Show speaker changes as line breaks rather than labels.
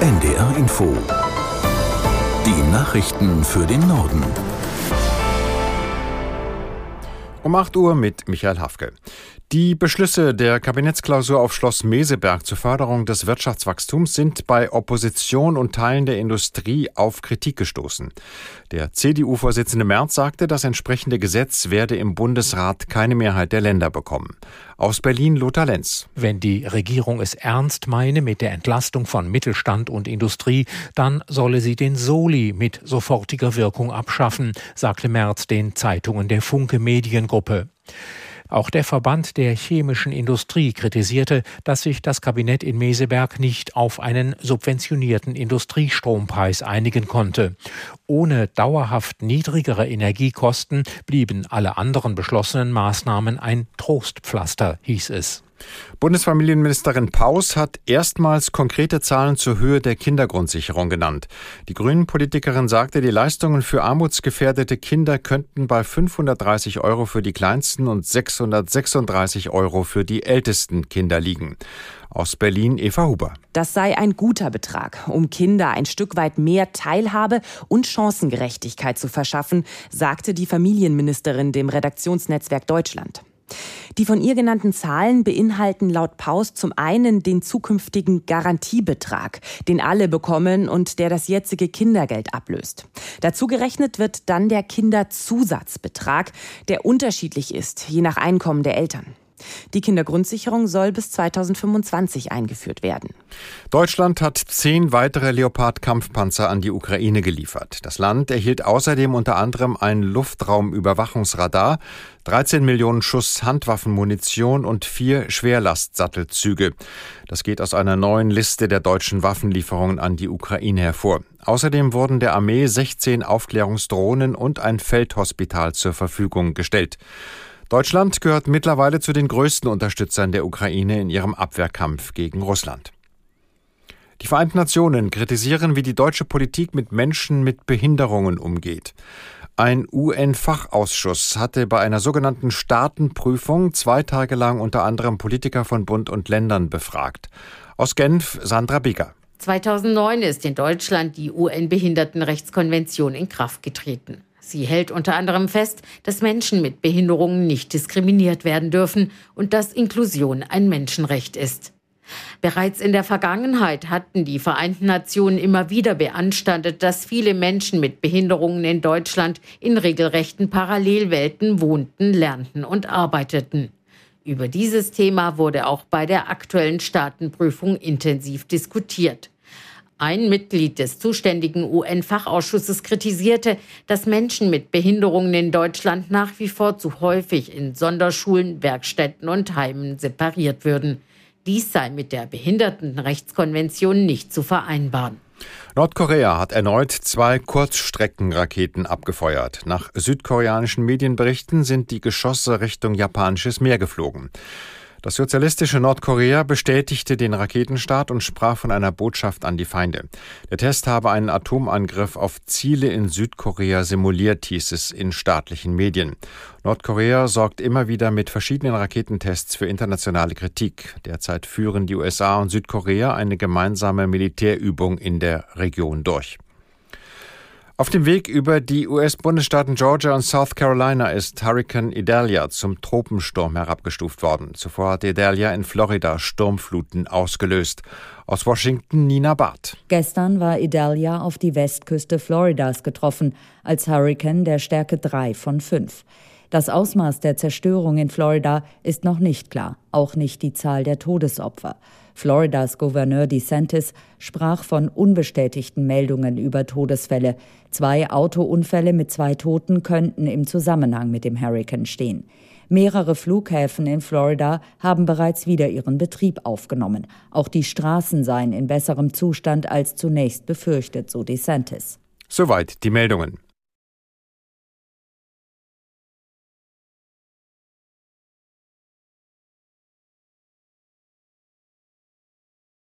NDR Info. Die Nachrichten für den Norden.
Um 8 Uhr mit Michael Hafke. Die Beschlüsse der Kabinettsklausur auf Schloss Meseberg zur Förderung des Wirtschaftswachstums sind bei Opposition und Teilen der Industrie auf Kritik gestoßen. Der CDU-Vorsitzende Merz sagte, das entsprechende Gesetz werde im Bundesrat keine Mehrheit der Länder bekommen. Aus Berlin Lothar Lenz.
Wenn die Regierung es ernst meine mit der Entlastung von Mittelstand und Industrie, dann solle sie den Soli mit sofortiger Wirkung abschaffen, sagte Merz den Zeitungen der Funke Mediengruppe. Auch der Verband der chemischen Industrie kritisierte, dass sich das Kabinett in Meseberg nicht auf einen subventionierten Industriestrompreis einigen konnte. Ohne dauerhaft niedrigere Energiekosten blieben alle anderen beschlossenen Maßnahmen ein Trostpflaster, hieß es.
Bundesfamilienministerin Paus hat erstmals konkrete Zahlen zur Höhe der Kindergrundsicherung genannt. Die Grünen-Politikerin sagte, die Leistungen für armutsgefährdete Kinder könnten bei 530 Euro für die kleinsten und 636 Euro für die ältesten Kinder liegen. Aus Berlin Eva Huber.
Das sei ein guter Betrag, um Kinder ein Stück weit mehr Teilhabe und Chancengerechtigkeit zu verschaffen, sagte die Familienministerin dem Redaktionsnetzwerk Deutschland. Die von ihr genannten Zahlen beinhalten laut Paus zum einen den zukünftigen Garantiebetrag, den alle bekommen und der das jetzige Kindergeld ablöst. Dazu gerechnet wird dann der Kinderzusatzbetrag, der unterschiedlich ist, je nach Einkommen der Eltern. Die Kindergrundsicherung soll bis 2025 eingeführt werden.
Deutschland hat zehn weitere Leopard-Kampfpanzer an die Ukraine geliefert. Das Land erhielt außerdem unter anderem ein Luftraumüberwachungsradar, 13 Millionen Schuss Handwaffenmunition und vier Schwerlastsattelzüge. Das geht aus einer neuen Liste der deutschen Waffenlieferungen an die Ukraine hervor. Außerdem wurden der Armee 16 Aufklärungsdrohnen und ein Feldhospital zur Verfügung gestellt. Deutschland gehört mittlerweile zu den größten Unterstützern der Ukraine in ihrem Abwehrkampf gegen Russland. Die Vereinten Nationen kritisieren, wie die deutsche Politik mit Menschen mit Behinderungen umgeht. Ein UN-Fachausschuss hatte bei einer sogenannten Staatenprüfung zwei Tage lang unter anderem Politiker von Bund und Ländern befragt. Aus Genf Sandra Bigger.
2009 ist in Deutschland die UN-Behindertenrechtskonvention in Kraft getreten. Sie hält unter anderem fest, dass Menschen mit Behinderungen nicht diskriminiert werden dürfen und dass Inklusion ein Menschenrecht ist. Bereits in der Vergangenheit hatten die Vereinten Nationen immer wieder beanstandet, dass viele Menschen mit Behinderungen in Deutschland in regelrechten Parallelwelten wohnten, lernten und arbeiteten. Über dieses Thema wurde auch bei der aktuellen Staatenprüfung intensiv diskutiert. Ein Mitglied des zuständigen UN-Fachausschusses kritisierte, dass Menschen mit Behinderungen in Deutschland nach wie vor zu häufig in Sonderschulen, Werkstätten und Heimen separiert würden. Dies sei mit der Behindertenrechtskonvention nicht zu vereinbaren.
Nordkorea hat erneut zwei Kurzstreckenraketen abgefeuert. Nach südkoreanischen Medienberichten sind die Geschosse Richtung japanisches Meer geflogen. Das sozialistische Nordkorea bestätigte den Raketenstart und sprach von einer Botschaft an die Feinde. Der Test habe einen Atomangriff auf Ziele in Südkorea simuliert, hieß es in staatlichen Medien. Nordkorea sorgt immer wieder mit verschiedenen Raketentests für internationale Kritik. Derzeit führen die USA und Südkorea eine gemeinsame Militärübung in der Region durch. Auf dem Weg über die US-Bundesstaaten Georgia und South Carolina ist Hurricane Idalia zum Tropensturm herabgestuft worden. Zuvor hat Idalia in Florida Sturmfluten ausgelöst. Aus Washington Nina Barth.
Gestern war Idalia auf die Westküste Floridas getroffen, als Hurricane der Stärke 3 von 5. Das Ausmaß der Zerstörung in Florida ist noch nicht klar, auch nicht die Zahl der Todesopfer. Floridas Gouverneur DeSantis sprach von unbestätigten Meldungen über Todesfälle. Zwei Autounfälle mit zwei Toten könnten im Zusammenhang mit dem Hurrikan stehen. Mehrere Flughäfen in Florida haben bereits wieder ihren Betrieb aufgenommen. Auch die Straßen seien in besserem Zustand als zunächst befürchtet, so DeSantis.
Soweit die Meldungen.